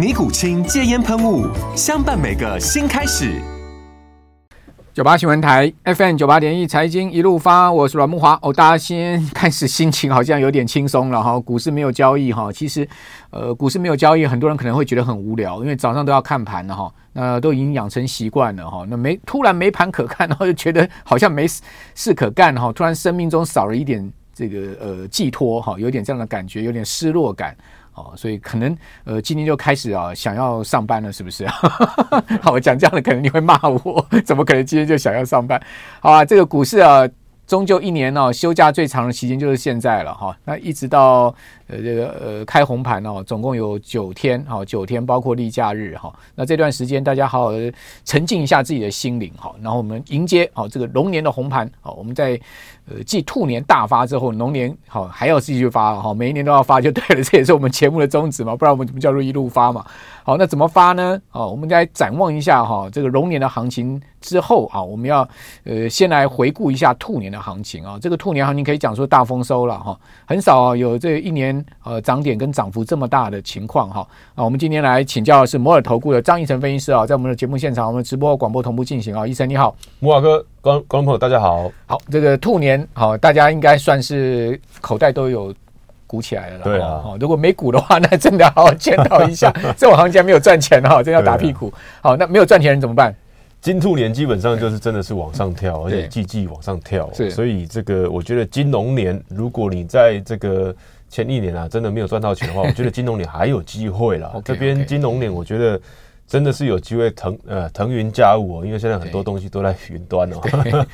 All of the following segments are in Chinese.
尼古清戒烟喷雾，相伴每个新开始。九八新闻台 FM 九八点一财经一路发，我是阮木华。哦，大家先开始心情好像有点轻松了哈。股市没有交易哈，其实呃，股市没有交易，很多人可能会觉得很无聊，因为早上都要看盘了哈。那都已经养成习惯了哈。那没突然没盘可看，然后就觉得好像没事可干哈。突然生命中少了一点这个呃寄托哈，有点这样的感觉，有点失落感。哦，所以可能呃，今天就开始啊，想要上班了，是不是？好，我讲这样的，可能你会骂我，怎么可能今天就想要上班？好啊，这个股市啊，终究一年呢、休假最长的期间就是现在了哈。那一直到呃这个呃开红盘哦，总共有九天，哈九天，包括例假日哈。那这段时间大家好好的沉浸一下自己的心灵哈，然后我们迎接好这个龙年的红盘，好我们在。呃，继兔年大发之后，龙年好还要继续发哈，每一年都要发就对了，这也是我们节目的宗旨嘛，不然我们怎么叫做一路发嘛？好，那怎么发呢？哦，我们来展望一下哈，这个龙年的行情之后啊，我们要呃先来回顾一下兔年的行情啊，这个兔年行情可以讲说大丰收了哈，很少有这一年呃涨点跟涨幅这么大的情况哈。啊，我们今天来请教的是摩尔投顾的张义成分析师啊，在我们的节目现场，我们直播广播同步进行啊，医生你好，摩尔哥。观观众朋友，大家好。好，这个兔年好，大家应该算是口袋都有鼓起来了。对啊，如果没鼓的话，那真的好好检讨一下。这种行情没有赚钱 哈，真要打屁股。好，那没有赚钱人怎么办？金兔年基本上就是真的是往上跳，而且季季往上跳。所以这个我觉得金龙年，如果你在这个前一年啊，真的没有赚到钱的话，我觉得金龙年还有机会了。这边金龙年，我觉得。真的是有机会腾呃腾云驾雾哦，因为现在很多东西都在云端哦。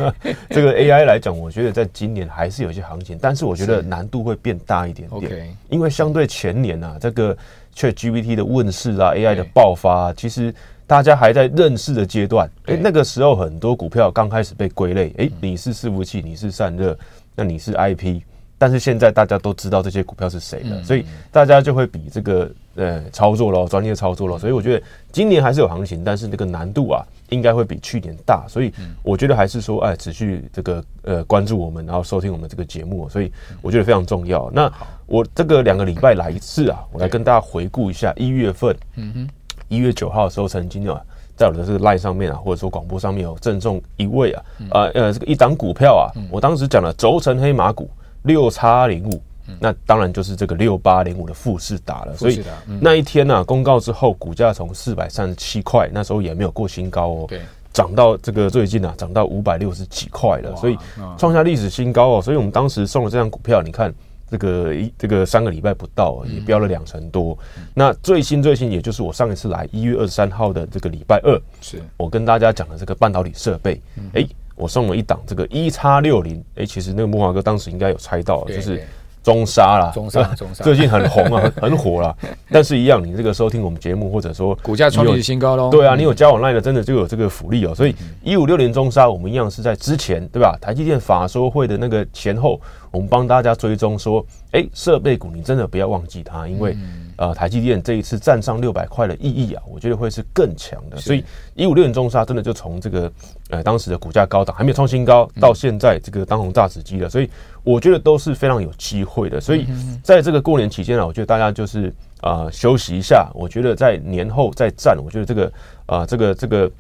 这个 AI 来讲，我觉得在今年还是有些行情，但是我觉得难度会变大一点点。因为相对前年啊，这个 ChatGPT 的问世啊，AI 的爆发，其实大家还在认识的阶段。诶，那个时候很多股票刚开始被归类，诶，你是伺服器，你是散热，那你是 IP。但是现在大家都知道这些股票是谁了，所以大家就会比这个呃操作咯，专业操作咯。所以我觉得今年还是有行情，但是那个难度啊，应该会比去年大。所以我觉得还是说，哎，持续这个呃关注我们，然后收听我们这个节目，所以我觉得非常重要。那我这个两个礼拜来一次啊，我来跟大家回顾一下一月份，嗯哼，一月九号的时候曾经啊，在我的这个 line 上面啊，或者说广播上面有赠送一位啊，呃呃这个一档股票啊，我当时讲了轴承黑马股。六叉零五，那当然就是这个六八零五的富士达了。所以那一天呢、啊，公告之后，股价从四百三十七块，那时候也没有过新高哦，涨到这个最近啊，涨到五百六十几块了，所以创下历史新高哦。所以我们当时送了这张股票，你看这个一这个三个礼拜不到，也飙了两成多。那最新最新，也就是我上一次来一月二十三号的这个礼拜二，是。我跟大家讲的这个半导体设备，哎。我送了一档这个一叉六零，哎，其实那个木华哥当时应该有猜到，就是中沙啦，中沙，中沙最近很红啊，很很火啦。但是，一样，你这个收听我们节目，或者说股价创历史新高喽。对啊，你有加往 LINE 的，真的就有这个福利哦。所以一五六零中沙，我们一样是在之前，对吧？台积电法说会的那个前后，我们帮大家追踪说，哎，设备股你真的不要忘记它，因为。呃，台积电这一次站上六百块的意义啊，我觉得会是更强的。所以一五六零中沙真的就从这个呃当时的股价高档还没有创新高，到现在这个当红炸子鸡了。所以我觉得都是非常有机会的。所以在这个过年期间啊，我觉得大家就是啊、呃、休息一下。我觉得在年后再战，我觉得这个啊、呃、这个这个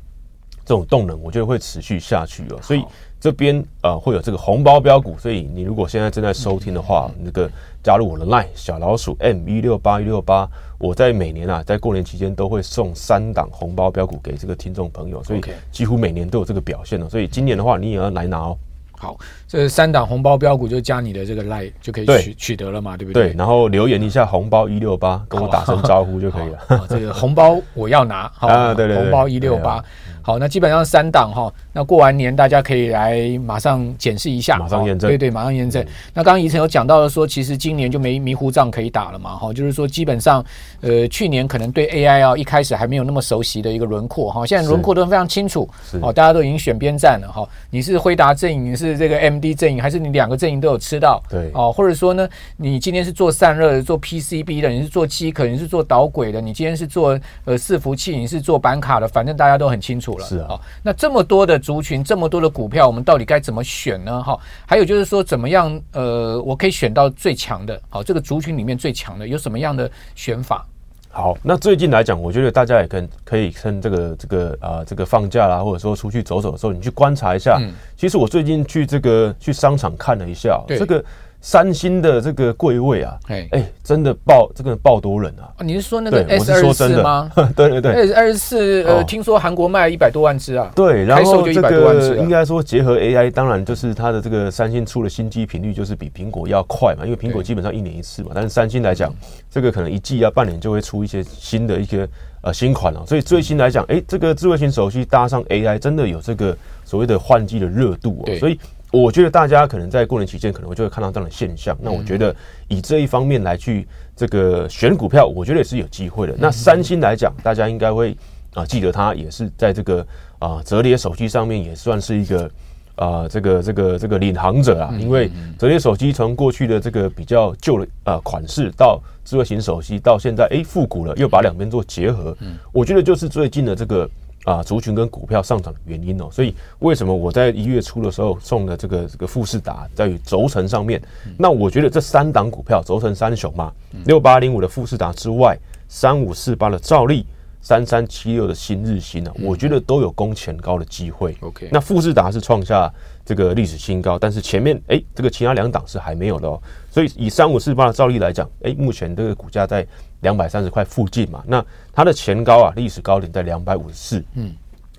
这种动能，我觉得会持续下去哦。所以这边呃会有这个红包标股，所以你如果现在正在收听的话，那个加入我的 LINE 小老鼠 M 一六八一六八，我在每年啊在过年期间都会送三档红包标股给这个听众朋友，所以几乎每年都有这个表现哦。所以今年的话，你也要来拿哦。好，这三档红包标股就加你的这个 LINE 就可以取取得了嘛，对不对？对，然后留言一下红包一六八，跟我打声招呼就可以了。这个红包我要拿，好 啊，对对，红包一六八。好，那基本上三档哈，那过完年大家可以来马上检视一下，马上验证，对对，马上验证。嗯、那刚刚怡晨有讲到了说，其实今年就没迷糊仗可以打了嘛，哈，就是说基本上，呃，去年可能对 AI 啊一开始还没有那么熟悉的一个轮廓哈，现在轮廓都非常清楚，哦，大家都已经选边站了哈，你是辉达阵营，你是这个 MD 阵营，还是你两个阵营都有吃到？对，哦，或者说呢，你今天是做散热的，做 PCB 的，你是做机壳，你是做导轨的，你今天是做呃伺服器，你是做板卡的，反正大家都很清楚了，是啊，那。这么多的族群，这么多的股票，我们到底该怎么选呢？哈，还有就是说，怎么样？呃，我可以选到最强的，好，这个族群里面最强的有什么样的选法？好，那最近来讲，我觉得大家也可以可以趁这个这个啊、呃，这个放假啦，或者说出去走走的时候，你去观察一下。嗯、其实我最近去这个去商场看了一下，这个。三星的这个柜位啊，哎哎，真的爆，这个爆多人啊！你是说那个 S 二十四吗？对对对，S 二十四，呃，听说韩国卖了一百多万只啊。对，然后这个应该说结合 AI，当然就是它的这个三星出的新机频率就是比苹果要快嘛，因为苹果基本上一年一次嘛，但是三星来讲，这个可能一季要半年就会出一些新的一些呃新款了。所以最新来讲，哎，这个智慧型手机搭上 AI，真的有这个所谓的换机的热度哦。所以。我觉得大家可能在过年期间可能就会看到这样的现象。那我觉得以这一方面来去这个选股票，我觉得也是有机会的。那三星来讲，大家应该会啊记得它也是在这个啊折叠手机上面也算是一个啊这个这个这个领航者啊。因为折叠手机从过去的这个比较旧的啊款式到智慧型手机，到现在哎复古了，又把两边做结合。我觉得就是最近的这个。啊，族群跟股票上涨的原因哦，所以为什么我在一月初的时候送的这个这个富士达在于轴承上面？那我觉得这三档股票轴承三雄嘛，六八零五的富士达之外，三五四八的兆利，三三七六的新日兴呢，我觉得都有攻前高的机会。OK，那富士达是创下这个历史新高，但是前面哎，这个其他两档是还没有的哦。所以以三五四八的兆利来讲，哎，目前这个股价在。两百三十块附近嘛，那它的前高啊，历史高点在两百五十四，嗯，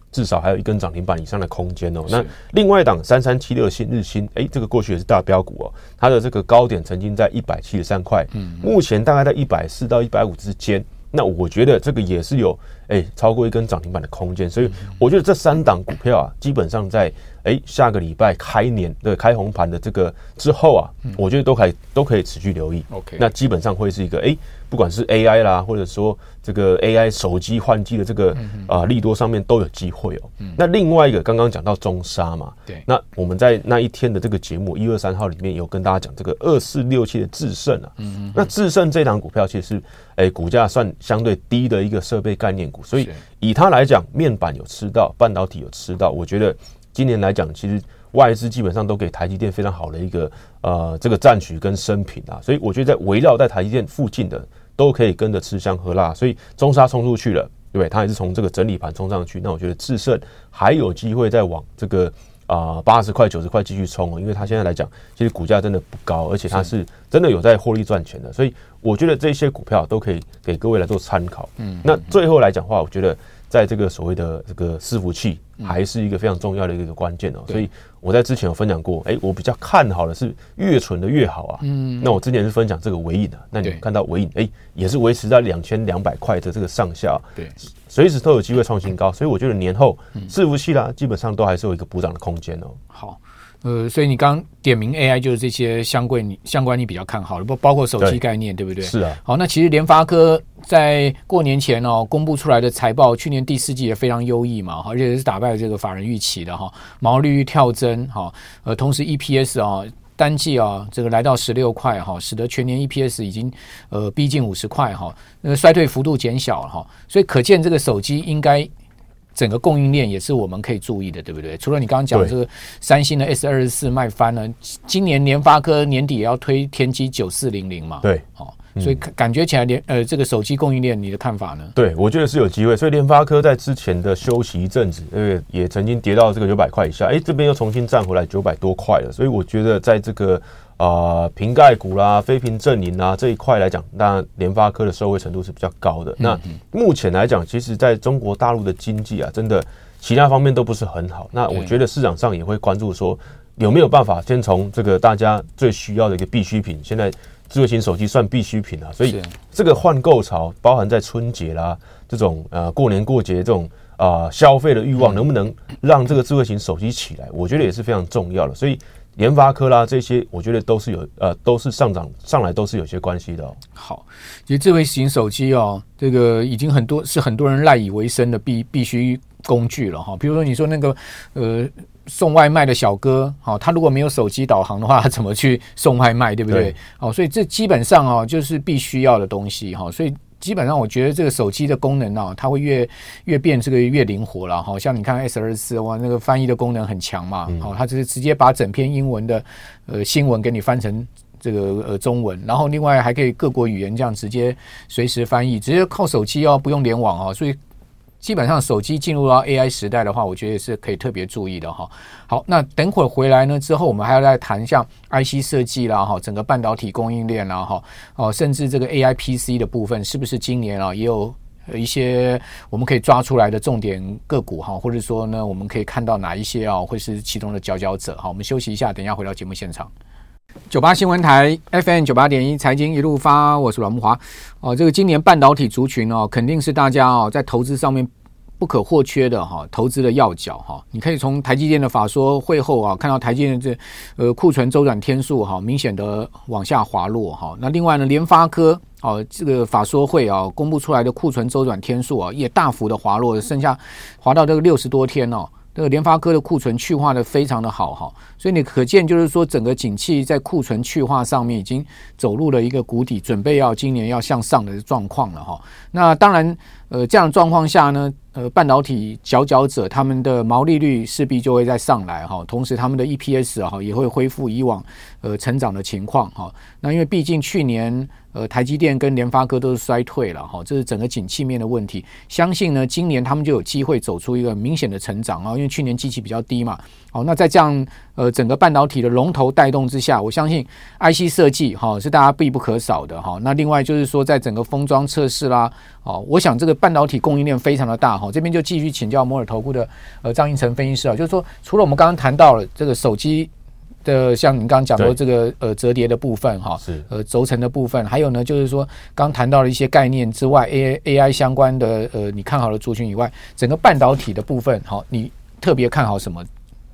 至少还有一根涨停板以上的空间哦。那另外一档三三七六新日新，哎，这个过去也是大标股哦，它的这个高点曾经在一百七十三块，嗯，目前大概在一百四到一百五之间。那我觉得这个也是有哎超过一根涨停板的空间，所以我觉得这三档股票啊，基本上在哎下个礼拜开年的开红盘的这个之后啊，我觉得都可以都可以持续留意。OK，那基本上会是一个哎。不管是 AI 啦，或者说这个 AI 手机换机的这个啊利多上面都有机会哦。那另外一个刚刚讲到中沙嘛，对，那我们在那一天的这个节目一二三号里面有跟大家讲这个二四六七的智胜啊，嗯，那智胜这档股票其实是哎股价算相对低的一个设备概念股，所以以它来讲，面板有吃到，半导体有吃到，我觉得今年来讲其实。外资基本上都给台积电非常好的一个呃这个战局跟升平啊，所以我觉得在围绕在台积电附近的都可以跟着吃香喝辣，所以中沙冲出去了，对不对？它也是从这个整理盘冲上去，那我觉得智胜还有机会再往这个啊八十块九十块继续冲，因为它现在来讲其实股价真的不高，而且它是真的有在获利赚钱的，所以我觉得这些股票都可以给各位来做参考。嗯，那最后来讲的话，我觉得。在这个所谓的这个伺服器，还是一个非常重要的一个关键哦。所以我在之前有分享过，哎，我比较看好的是越纯的越好啊。嗯，那我之前是分享这个尾影的，那你看到尾影，哎，也是维持在两千两百块的这个上下，对，随时都有机会创新高。所以我觉得年后伺服器啦，基本上都还是有一个补涨的空间哦。好。呃，所以你刚点名 AI 就是这些相关你相关你比较看好的，不包括手机概念，对，对不对？是啊。好，那其实联发科在过年前哦公布出来的财报，去年第四季也非常优异嘛，而且是打败了这个法人预期的哈，毛利率跳增哈，呃，同时 EPS 啊单季啊这个来到十六块哈，使得全年 EPS 已经呃逼近五十块哈，那个衰退幅度减小了哈，所以可见这个手机应该。整个供应链也是我们可以注意的，对不对？除了你刚刚讲的这个三星的 S 二十四卖翻了，今年联发科年底也要推天玑九四零零嘛？对，好，所以感觉起来联呃这个手机供应链，你的看法呢？对，我觉得是有机会。所以联发科在之前的休息一阵子，呃，也曾经跌到这个九百块以下，哎，这边又重新站回来九百多块了。所以我觉得在这个啊瓶盖股啦、非屏阵营啊这一块来讲，那联发科的受惠程度是比较高的。那目前来讲，其实在中国大陆的经济啊，真的其他方面都不是很好。那我觉得市场上也会关注说，有没有办法先从这个大家最需要的一个必需品，现在。智慧型手机算必需品啊，所以这个换购潮包含在春节啦，这种呃过年过节这种啊、呃、消费的欲望，能不能让这个智慧型手机起来？我觉得也是非常重要的。所以联发科啦这些，我觉得都是有呃都是上涨上来都是有些关系的哦。好，其实智慧型手机哦，这个已经很多是很多人赖以为生的必必须工具了哈。比如说你说那个呃。送外卖的小哥，好，他如果没有手机导航的话，他怎么去送外卖，对不对？好，所以这基本上哦，就是必须要的东西哈。所以基本上，我觉得这个手机的功能啊，它会越越变这个越灵活了。哈像你看 S 二四哇，那个翻译的功能很强嘛。好，它就是直接把整篇英文的呃新闻给你翻成这个呃中文，然后另外还可以各国语言这样直接随时翻译，直接靠手机哦，不用联网哦，所以。基本上手机进入到 AI 时代的话，我觉得是可以特别注意的哈。好，那等会儿回来呢之后，我们还要再谈一下 IC 设计啦哈，整个半导体供应链啦哈，哦，甚至这个 AI PC 的部分，是不是今年啊也有一些我们可以抓出来的重点个股哈，或者说呢，我们可以看到哪一些啊会是其中的佼佼者？好，我们休息一下，等一下回到节目现场。九八新闻台 FM 九八点一财经一路发，我是阮慕华。哦，这个今年半导体族群哦，肯定是大家哦在投资上面不可或缺的哈，投资的要角哈。你可以从台积电的法说会后啊，看到台积电这呃库存周转天数哈，明显的往下滑落哈。那另外呢，联发科哦，这个法说会啊公布出来的库存周转天数啊，也大幅的滑落，剩下滑到这个六十多天哦。这个联发科的库存去化的非常的好哈，所以你可见就是说整个景气在库存去化上面已经走入了一个谷底，准备要今年要向上的状况了哈。那当然，呃，这样状况下呢，呃，半导体佼佼者他们的毛利率势必就会再上来哈，同时他们的 EPS 哈也会恢复以往呃成长的情况哈。那因为毕竟去年。呃，台积电跟联发科都是衰退了哈，这是整个景气面的问题。相信呢，今年他们就有机会走出一个明显的成长啊，因为去年机器比较低嘛。好，那在这样呃整个半导体的龙头带动之下，我相信 IC 设计哈是大家必不可少的哈。那另外就是说，在整个封装测试啦，哦，我想这个半导体供应链非常的大哈。这边就继续请教摩尔投顾的呃张胤丞分析师啊，就是说除了我们刚刚谈到了这个手机。的像你刚刚讲的这个呃折叠的部分哈，是呃轴承的部分，还有呢就是说刚谈到了一些概念之外，A A I 相关的呃你看好的族群以外，整个半导体的部分，好，你特别看好什么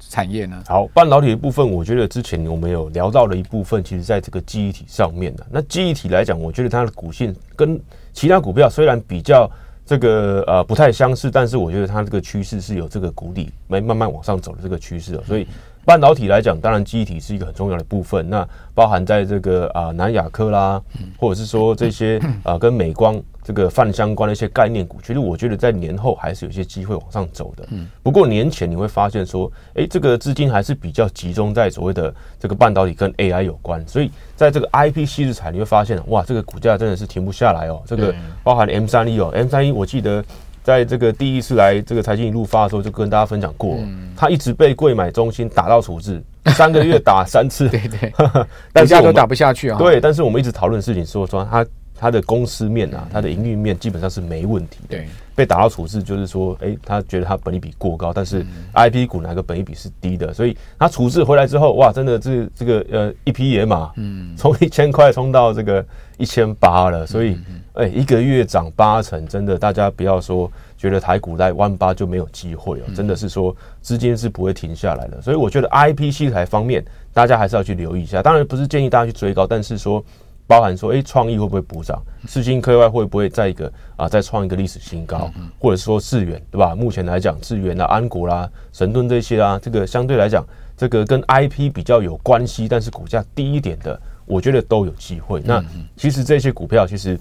产业呢？好，半导体的部分，我觉得之前我们有聊到的一部分，其实在这个记忆体上面的。那记忆体来讲，我觉得它的股性跟其他股票虽然比较这个呃不太相似，但是我觉得它这个趋势是有这个谷底慢慢慢往上走的这个趋势，所以。半导体来讲，当然记忆体是一个很重要的部分。那包含在这个啊南亚科啦，或者是说这些 啊跟美光这个泛相关的一些概念股，其实我觉得在年后还是有些机会往上走的。不过年前你会发现说，诶，这个资金还是比较集中在所谓的这个半导体跟 AI 有关。所以在这个 IP 矽智财，你会发现哇，这个股价真的是停不下来哦。这个包含 M 三一哦，M 三一我记得。在这个第一次来这个财经一路发的时候，就跟大家分享过，他一直被贵买中心打到处置，三个月打三次，对对，大家都打不下去啊。对，但是我们一直讨论的事情说说他他的公司面啊，他的营运面基本上是没问题。对，被打到处置就是说，哎，他觉得他本益比过高，但是 IP 股哪个本益比是低的，所以他处置回来之后，哇，真的这这个呃一匹野马，嗯，从一千块冲到这个一千八了，所以。哎，一个月涨八成，真的，大家不要说觉得台股在万八就没有机会哦，真的是说资金是不会停下来的。所以我觉得 IP 矽智财方面，大家还是要去留意一下。当然不是建议大家去追高，但是说包含说，哎，创意会不会补涨？世芯科外会不会再一个啊，再创一个历史新高？或者说智远对吧？目前来讲，智远啊、安国啦、神盾这些啊，这个相对来讲，这个跟 IP 比较有关系，但是股价低一点的，我觉得都有机会。那其实这些股票其实。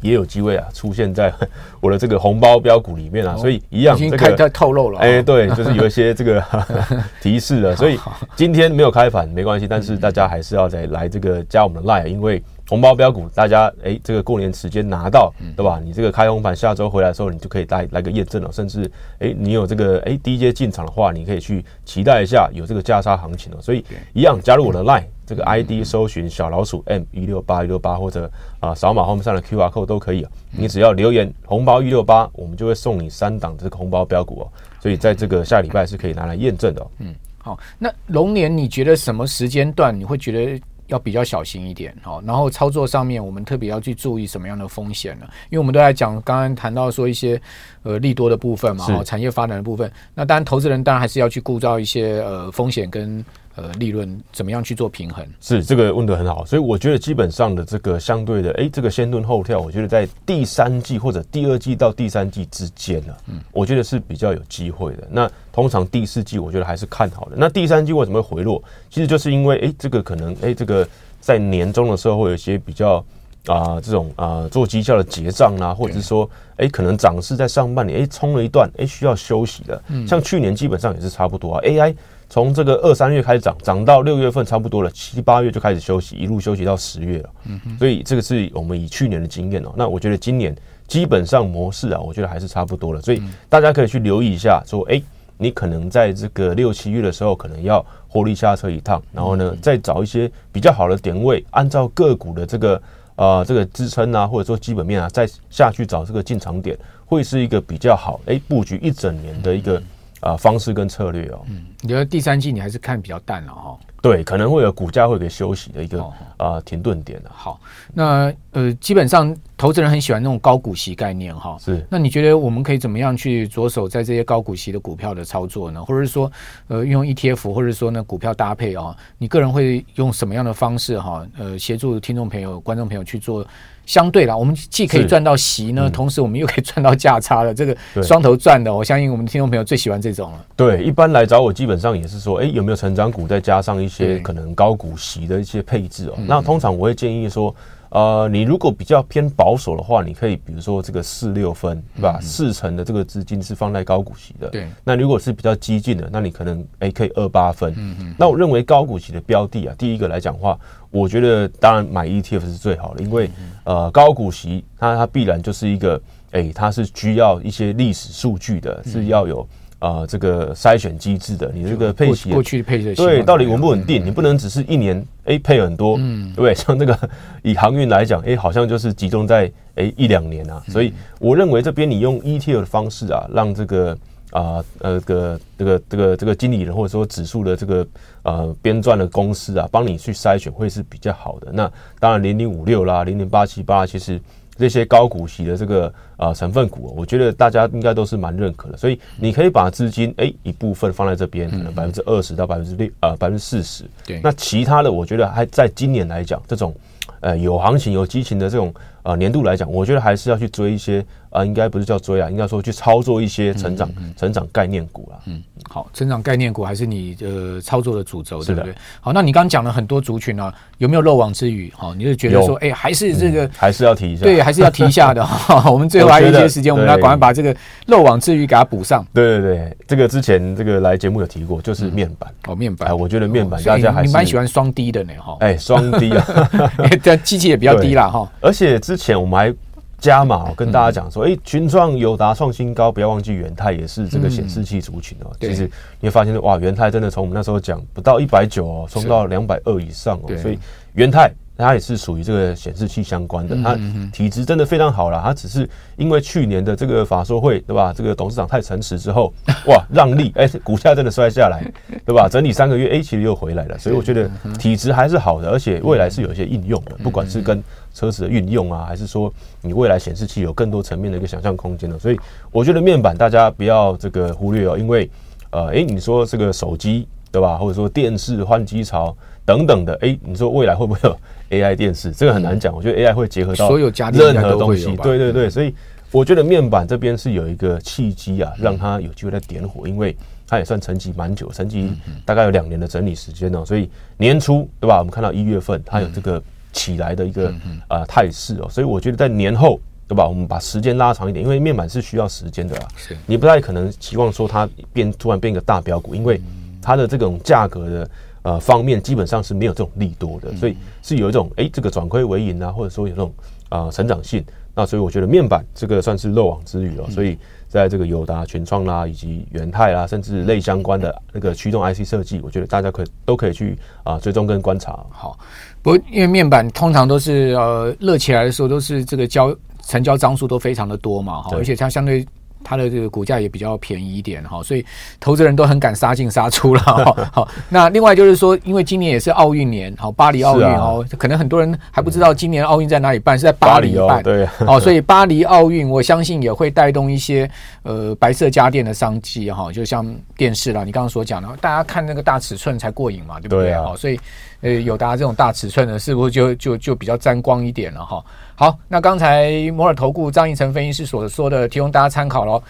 也有机会啊，出现在 我的这个红包标股里面啊，所以一样这个已经透露了，哎，对，就是有一些这个 提示了，所以今天没有开盘没关系，但是大家还是要再来这个加我们的 line，因为红包标股，大家哎、欸，这个过年时间拿到，对吧？你这个开红盘，下周回来的时候，你就可以来来个验证了。甚至哎、欸，你有这个哎、欸、低阶进场的话，你可以去期待一下有这个价差行情了。所以一样加入我的 Line，这个 ID 搜寻小老鼠 M 一六八一六八，或者啊扫码后面上的 QR code 都可以。你只要留言红包一六八，我们就会送你三档这个红包标股哦。所以在这个下礼拜是可以拿来验证的。嗯。好，那龙年你觉得什么时间段你会觉得要比较小心一点？好，然后操作上面我们特别要去注意什么样的风险呢？因为我们都在讲刚刚谈到说一些呃利多的部分嘛，哈，产业发展的部分。那当然投资人当然还是要去顾照一些呃风险跟。呃，利润怎么样去做平衡？是这个问得很好，所以我觉得基本上的这个相对的，哎，这个先蹲后跳，我觉得在第三季或者第二季到第三季之间呢，嗯，我觉得是比较有机会的。那通常第四季我觉得还是看好的。那第三季为什么会回落？其实就是因为，哎，这个可能，哎，这个在年终的时候会有一些比较啊、呃，这种啊、呃、做绩效的结账啊，或者是说，哎，可能涨势在上半年，哎，冲了一段，哎，需要休息的。嗯，像去年基本上也是差不多啊，AI。从这个二三月开始涨，涨到六月份差不多了，七八月就开始休息，一路休息到十月了。所以这个是我们以去年的经验哦。那我觉得今年基本上模式啊，我觉得还是差不多了。所以大家可以去留意一下，说，哎，你可能在这个六七月的时候，可能要获利下车一趟，然后呢，再找一些比较好的点位，按照个股的这个呃这个支撑啊，或者说基本面啊，再下去找这个进场点，会是一个比较好哎布局一整年的一个。啊，方式跟策略哦，嗯，你觉得第三季你还是看比较淡了哈？对，可能会有股价会给休息的一个啊、呃、停顿点的。好，那呃，基本上投资人很喜欢那种高股息概念哈。是，那你觉得我们可以怎么样去着手在这些高股息的股票的操作呢？或者是说，呃，用 ETF，或者说呢股票搭配啊？你个人会用什么样的方式哈？呃，协助听众朋友、观众朋友去做？相对啦，我们既可以赚到息呢，同时我们又可以赚到价差的，这个双头赚的，我相信我们的听众朋友最喜欢这种了。对，一般来找我基本上也是说，哎，有没有成长股，再加上一些可能高股息的一些配置哦。那通常我会建议说。呃，你如果比较偏保守的话，你可以比如说这个四六分，对吧？四成的这个资金是放在高股息的。对。那如果是比较激进的，那你可能哎可以二八分。嗯嗯。那我认为高股息的标的啊，第一个来讲的话，我觉得当然买 ETF 是最好的，因为呃高股息它它必然就是一个诶，它是需要一些历史数据的，是要有。啊、呃，这个筛选机制的，你这个配息过去配的对，到底稳不稳定？你不能只是一年哎配很多，嗯，对不对？像那个以航运来讲，哎，好像就是集中在哎一两年啊。所以我认为这边你用 ETF 的方式啊，让这个啊呃个这个这个这个经理人或者说指数的这个呃编撰的公司啊，帮你去筛选会是比较好的。那当然零零五六啦，零零八七八其实。这些高股息的这个呃成分股，我觉得大家应该都是蛮认可的，所以你可以把资金诶一部分放在这边，可能百分之二十到百分之六呃百分之四十，对，那其他的我觉得还在今年来讲，这种呃有行情有激情的这种。啊，年度来讲，我觉得还是要去追一些啊，应该不是叫追啊，应该说去操作一些成长、成长概念股啊。嗯，好，成长概念股还是你呃操作的主轴，对不对？好，那你刚刚讲了很多族群啊，有没有漏网之鱼？好，你就觉得说，哎、欸，还是这个、嗯、还是要提一下，对，还是要提一下的。我们最后还有一些时间，我们来赶快把这个漏网之鱼给它补上。对对对，这个之前这个来节目有提过，就是面板、嗯、哦，面板，我觉得面板大家还是蛮喜欢双低的呢，哈。哎，双低啊，这机器也比较低啦哈。而且之前我们还。加码，跟大家讲说，哎、欸，群创、友达创新高，不要忘记元泰也是这个显示器族群哦。其实你会发现，哇，元泰真的从我们那时候讲不到一百九哦，冲到两百二以上哦，所以元太。它也是属于这个显示器相关的，它体质真的非常好了。它只是因为去年的这个法说会，对吧？这个董事长太诚实之后，哇，让利，哎，股价真的摔下来，对吧？整理三个月，哎，其实又回来了。所以我觉得体质还是好的，而且未来是有一些应用的，不管是跟车子的运用啊，还是说你未来显示器有更多层面的一个想象空间的。所以我觉得面板大家不要这个忽略哦，因为呃，哎，你说这个手机，对吧？或者说电视换机潮等等的，哎，你说未来会不会有？AI 电视？这个很难讲，我觉得 AI 会结合到所有家电任何东西，对对对，所以我觉得面板这边是有一个契机啊，让它有机会来点火，因为它也算沉寂蛮久，沉寂大概有两年的整理时间哦，所以年初对吧？我们看到一月份它有这个起来的一个呃态势哦，所以我觉得在年后对吧？我们把时间拉长一点，因为面板是需要时间的啊，你不太可能期望说它变突然变一个大标股，因为它的这种价格的。呃方面基本上是没有这种利多的，所以是有一种哎、欸、这个转亏为盈啊，或者说有这种啊、呃、成长性。那所以我觉得面板这个算是漏网之鱼哦，所以在这个友达、群创啦，以及元泰啦，甚至类相关的那个驱动 IC 设计，我觉得大家可以都可以去啊追踪跟观察。好，不过因为面板通常都是呃热起来的时候，都是这个交成交张数都非常的多嘛，哈，而且它相对。它的这个股价也比较便宜一点哈，所以投资人都很敢杀进杀出了哈。好，那另外就是说，因为今年也是奥运年，好，巴黎奥运哦，可能很多人还不知道今年奥运在哪里办，是在巴黎办。对，哦，所以巴黎奥运，我相信也会带动一些呃白色家电的商机哈，就像电视啦，你刚刚所讲的，大家看那个大尺寸才过瘾嘛，对不对？好，所以呃，友达这种大尺寸的，是不是就就就比较沾光一点了哈？好，那刚才摩尔投顾张义成分析师所说的，提供大家参考喽。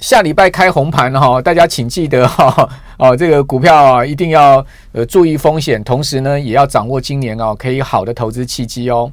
下礼拜开红盘哈，大家请记得哈 哦，这个股票啊一定要呃注意风险，同时呢也要掌握今年啊可以好的投资契机哦。